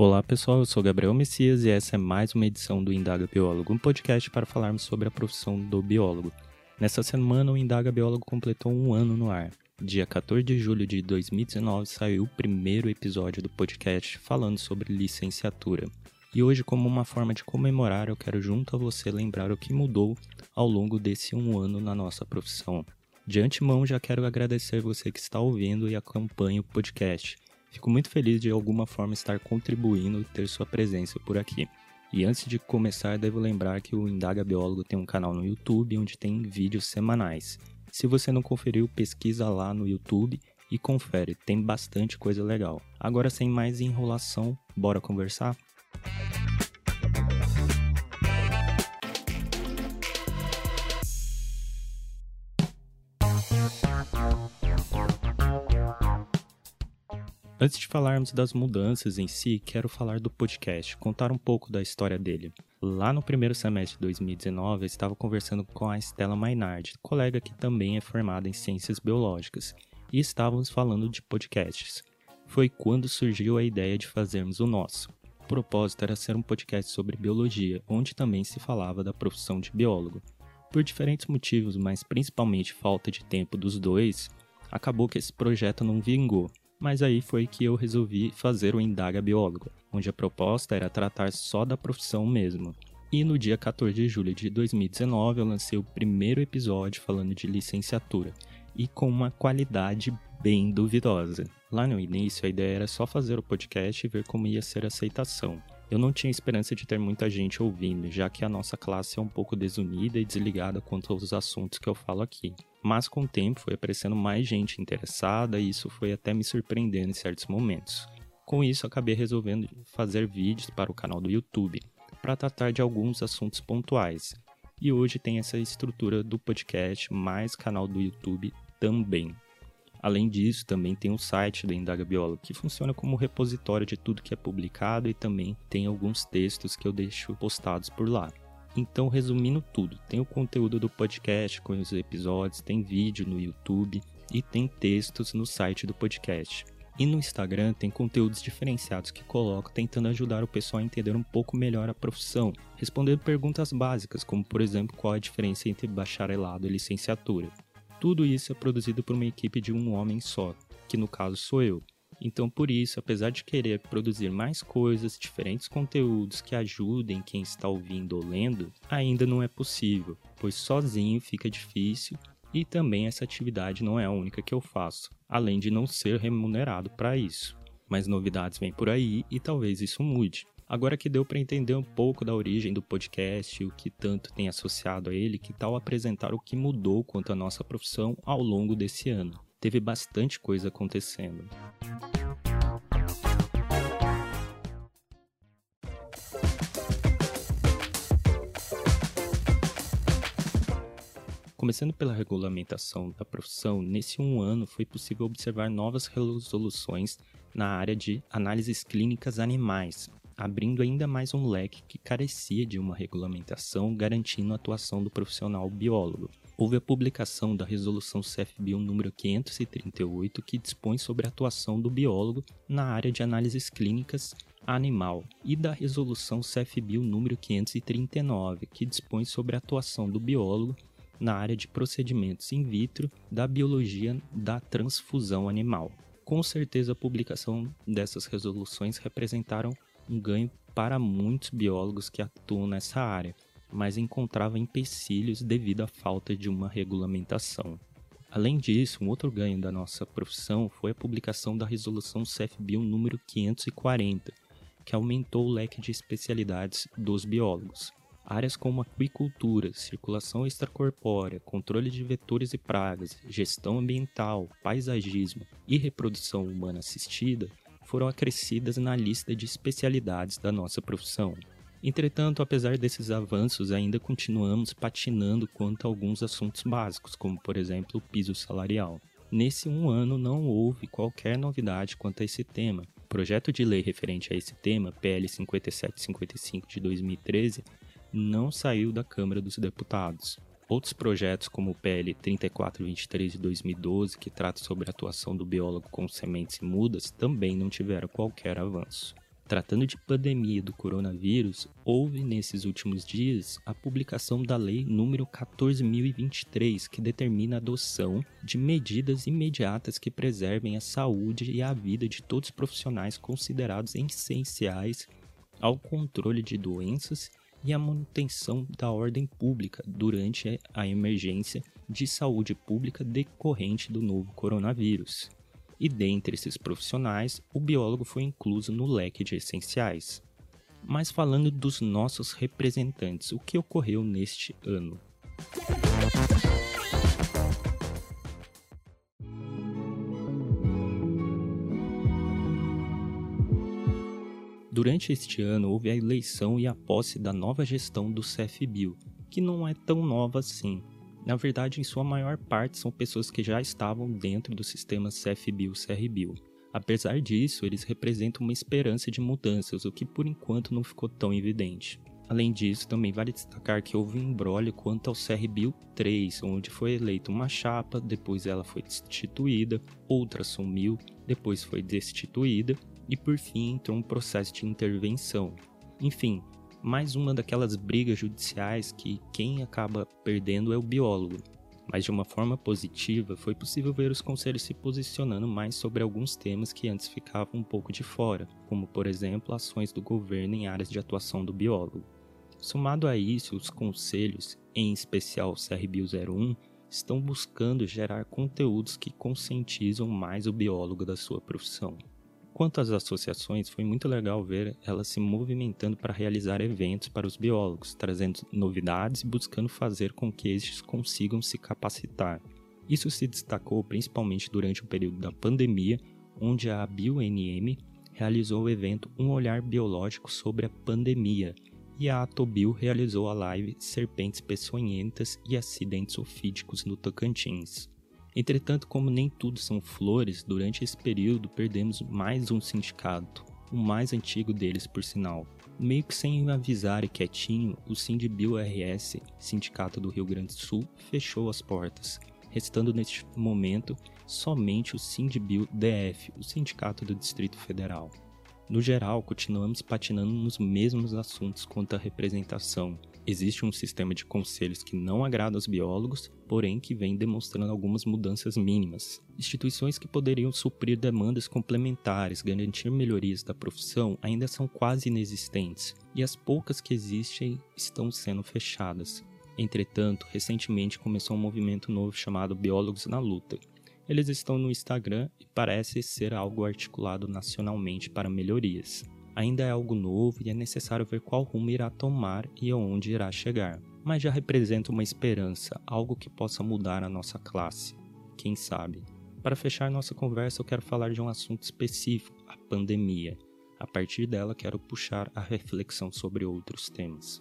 Olá pessoal, eu sou Gabriel Messias e essa é mais uma edição do Indaga Biólogo, um podcast para falarmos sobre a profissão do biólogo. Nessa semana, o Indaga Biólogo completou um ano no ar. Dia 14 de julho de 2019 saiu o primeiro episódio do podcast falando sobre licenciatura. E hoje, como uma forma de comemorar, eu quero junto a você lembrar o que mudou ao longo desse um ano na nossa profissão. De antemão, já quero agradecer você que está ouvindo e acompanha o podcast. Fico muito feliz de alguma forma estar contribuindo e ter sua presença por aqui. E antes de começar, devo lembrar que o Indaga Biólogo tem um canal no YouTube onde tem vídeos semanais. Se você não conferiu, pesquisa lá no YouTube e confere, tem bastante coisa legal. Agora, sem mais enrolação, bora conversar? Antes de falarmos das mudanças em si, quero falar do podcast, contar um pouco da história dele. Lá no primeiro semestre de 2019, eu estava conversando com a Estela Mainardi, colega que também é formada em Ciências Biológicas, e estávamos falando de podcasts. Foi quando surgiu a ideia de fazermos o nosso. O propósito era ser um podcast sobre biologia, onde também se falava da profissão de biólogo. Por diferentes motivos, mas principalmente falta de tempo dos dois, acabou que esse projeto não vingou mas aí foi que eu resolvi fazer o Indaga Biólogo, onde a proposta era tratar só da profissão mesmo. E no dia 14 de julho de 2019 eu lancei o primeiro episódio falando de licenciatura, e com uma qualidade bem duvidosa. Lá no início a ideia era só fazer o podcast e ver como ia ser a aceitação. Eu não tinha esperança de ter muita gente ouvindo, já que a nossa classe é um pouco desunida e desligada quanto aos assuntos que eu falo aqui. Mas com o tempo foi aparecendo mais gente interessada e isso foi até me surpreendendo em certos momentos. Com isso, acabei resolvendo fazer vídeos para o canal do YouTube, para tratar de alguns assuntos pontuais. E hoje tem essa estrutura do podcast mais canal do YouTube também. Além disso, também tem o site da Indaga Biólogo, que funciona como repositório de tudo que é publicado e também tem alguns textos que eu deixo postados por lá. Então, resumindo tudo, tem o conteúdo do podcast com os episódios, tem vídeo no YouTube e tem textos no site do podcast. E no Instagram tem conteúdos diferenciados que coloco tentando ajudar o pessoal a entender um pouco melhor a profissão, respondendo perguntas básicas, como por exemplo qual a diferença entre bacharelado e licenciatura. Tudo isso é produzido por uma equipe de um homem só, que no caso sou eu. Então, por isso, apesar de querer produzir mais coisas, diferentes conteúdos que ajudem quem está ouvindo ou lendo, ainda não é possível, pois sozinho fica difícil e também essa atividade não é a única que eu faço, além de não ser remunerado para isso. Mas novidades vêm por aí e talvez isso mude. Agora que deu para entender um pouco da origem do podcast e o que tanto tem associado a ele, que tal apresentar o que mudou quanto à nossa profissão ao longo desse ano? Teve bastante coisa acontecendo. Começando pela regulamentação da profissão, nesse um ano foi possível observar novas resoluções na área de análises clínicas animais, abrindo ainda mais um leque que carecia de uma regulamentação garantindo a atuação do profissional biólogo. Houve a publicação da Resolução CFBio número 538, que dispõe sobre a atuação do biólogo na área de análises clínicas animal, e da Resolução CFBio número 539, que dispõe sobre a atuação do biólogo na área de procedimentos in vitro da biologia da transfusão animal. Com certeza, a publicação dessas resoluções representaram um ganho para muitos biólogos que atuam nessa área, mas encontrava empecilhos devido à falta de uma regulamentação. Além disso, um outro ganho da nossa profissão foi a publicação da resolução CFBio número 540, que aumentou o leque de especialidades dos biólogos. Áreas como aquicultura, circulação extracorpórea, controle de vetores e pragas, gestão ambiental, paisagismo e reprodução humana assistida foram acrescidas na lista de especialidades da nossa profissão. Entretanto, apesar desses avanços, ainda continuamos patinando quanto a alguns assuntos básicos, como por exemplo o piso salarial. Nesse um ano não houve qualquer novidade quanto a esse tema. O projeto de lei referente a esse tema, PL 5755 de 2013, não saiu da Câmara dos Deputados. Outros projetos, como o PL 3423 de 2012, que trata sobre a atuação do biólogo com sementes e mudas, também não tiveram qualquer avanço. Tratando de pandemia do coronavírus, houve nesses últimos dias a publicação da Lei número 14023, que determina a adoção de medidas imediatas que preservem a saúde e a vida de todos os profissionais considerados essenciais ao controle de doenças e a manutenção da ordem pública durante a emergência de saúde pública decorrente do novo coronavírus. E dentre esses profissionais, o biólogo foi incluso no leque de essenciais. Mas falando dos nossos representantes, o que ocorreu neste ano? Durante este ano houve a eleição e a posse da nova gestão do CFBio, que não é tão nova assim. Na verdade, em sua maior parte são pessoas que já estavam dentro do sistema CFBio CRBio. Apesar disso, eles representam uma esperança de mudanças, o que por enquanto não ficou tão evidente. Além disso, também vale destacar que houve um embrólio quanto ao CRBio 3, onde foi eleita uma chapa, depois ela foi destituída, outra sumiu, depois foi destituída, e por fim entrou um processo de intervenção. Enfim, mais uma daquelas brigas judiciais que quem acaba perdendo é o biólogo. Mas de uma forma positiva, foi possível ver os conselhos se posicionando mais sobre alguns temas que antes ficavam um pouco de fora, como por exemplo ações do governo em áreas de atuação do biólogo. Somado a isso, os conselhos, em especial o CRBio 01, estão buscando gerar conteúdos que conscientizam mais o biólogo da sua profissão. Quanto às associações, foi muito legal ver elas se movimentando para realizar eventos para os biólogos, trazendo novidades e buscando fazer com que estes consigam se capacitar. Isso se destacou principalmente durante o período da pandemia, onde a BioNM realizou o evento Um Olhar Biológico sobre a Pandemia, e a Atobio realizou a live Serpentes Peçonhentas e Acidentes Ofídicos no Tocantins. Entretanto, como nem tudo são flores, durante esse período perdemos mais um sindicato, o mais antigo deles por sinal. Meio que sem avisar e quietinho, o Sindbio RS, Sindicato do Rio Grande do Sul, fechou as portas, restando neste momento somente o Sindbio DF, o Sindicato do Distrito Federal. No geral, continuamos patinando nos mesmos assuntos quanto à representação, Existe um sistema de conselhos que não agrada aos biólogos, porém que vem demonstrando algumas mudanças mínimas. Instituições que poderiam suprir demandas complementares, garantir melhorias da profissão, ainda são quase inexistentes, e as poucas que existem estão sendo fechadas. Entretanto, recentemente começou um movimento novo chamado Biólogos na Luta. Eles estão no Instagram e parece ser algo articulado nacionalmente para melhorias ainda é algo novo e é necessário ver qual rumo irá tomar e aonde irá chegar. Mas já representa uma esperança, algo que possa mudar a nossa classe. Quem sabe? Para fechar nossa conversa, eu quero falar de um assunto específico, a pandemia. A partir dela, quero puxar a reflexão sobre outros temas.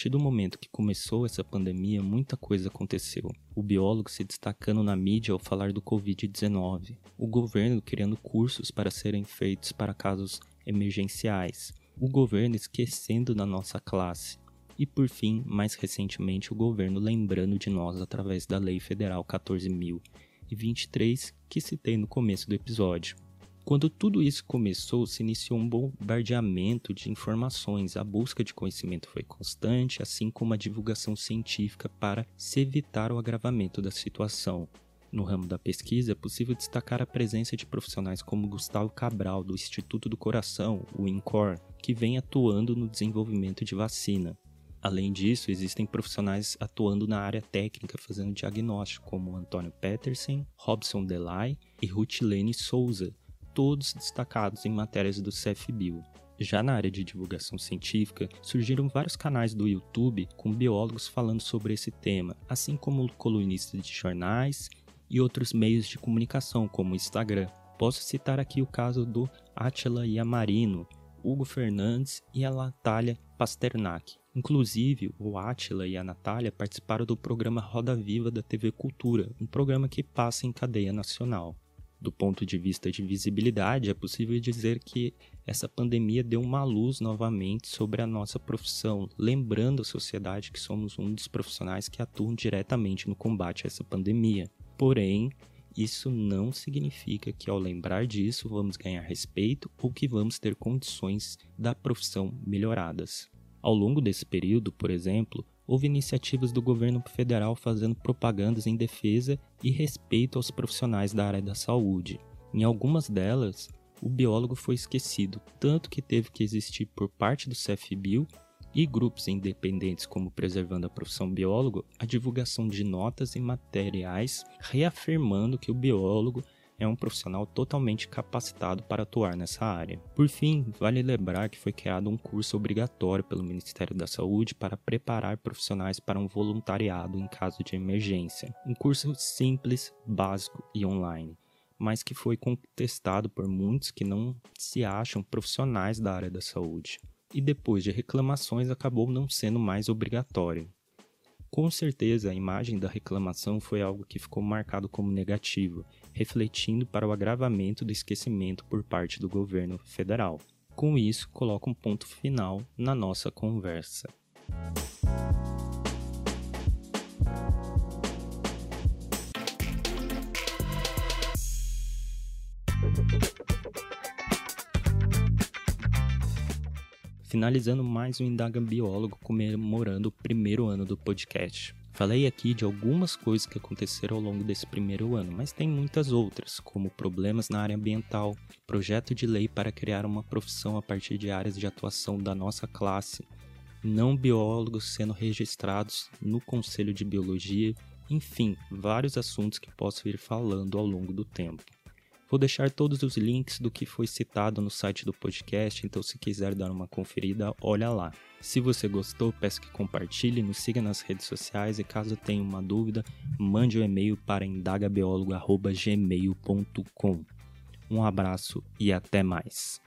Partir do momento que começou essa pandemia, muita coisa aconteceu. O biólogo se destacando na mídia ao falar do Covid-19, o governo criando cursos para serem feitos para casos emergenciais, o governo esquecendo da nossa classe, e por fim, mais recentemente, o governo lembrando de nós através da Lei Federal 14.023 que citei no começo do episódio. Quando tudo isso começou, se iniciou um bombardeamento de informações. A busca de conhecimento foi constante, assim como a divulgação científica para se evitar o agravamento da situação. No ramo da pesquisa, é possível destacar a presença de profissionais como Gustavo Cabral, do Instituto do Coração, o INCOR, que vem atuando no desenvolvimento de vacina. Além disso, existem profissionais atuando na área técnica fazendo diagnóstico, como Antônio Petersen, Robson Delay e Rutilene Souza, todos destacados em matérias do CFBio. Já na área de divulgação científica, surgiram vários canais do YouTube com biólogos falando sobre esse tema, assim como colunistas de jornais e outros meios de comunicação, como o Instagram. Posso citar aqui o caso do Atila Yamarino, Hugo Fernandes e a Natália Pasternak. Inclusive, o Atila e a Natália participaram do programa Roda Viva da TV Cultura, um programa que passa em cadeia nacional. Do ponto de vista de visibilidade, é possível dizer que essa pandemia deu uma luz novamente sobre a nossa profissão, lembrando a sociedade que somos um dos profissionais que atuam diretamente no combate a essa pandemia. Porém, isso não significa que ao lembrar disso vamos ganhar respeito ou que vamos ter condições da profissão melhoradas. Ao longo desse período, por exemplo, houve iniciativas do governo federal fazendo propagandas em defesa e respeito aos profissionais da área da saúde. Em algumas delas, o biólogo foi esquecido, tanto que teve que existir por parte do CFBio e grupos independentes como Preservando a Profissão Biólogo a divulgação de notas e materiais reafirmando que o biólogo é um profissional totalmente capacitado para atuar nessa área. Por fim, vale lembrar que foi criado um curso obrigatório pelo Ministério da Saúde para preparar profissionais para um voluntariado em caso de emergência. Um curso simples, básico e online mas que foi contestado por muitos que não se acham profissionais da área da saúde. E depois de reclamações acabou não sendo mais obrigatório. Com certeza, a imagem da reclamação foi algo que ficou marcado como negativo, refletindo para o agravamento do esquecimento por parte do governo federal. Com isso, coloco um ponto final na nossa conversa. Finalizando mais um Indaga Biólogo comemorando o primeiro ano do podcast. Falei aqui de algumas coisas que aconteceram ao longo desse primeiro ano, mas tem muitas outras, como problemas na área ambiental, projeto de lei para criar uma profissão a partir de áreas de atuação da nossa classe, não biólogos sendo registrados no Conselho de Biologia, enfim, vários assuntos que posso ir falando ao longo do tempo. Vou deixar todos os links do que foi citado no site do podcast, então se quiser dar uma conferida, olha lá. Se você gostou, peço que compartilhe, nos siga nas redes sociais e caso tenha uma dúvida, mande um e-mail para indagabiólogo.gmail.com. Um abraço e até mais.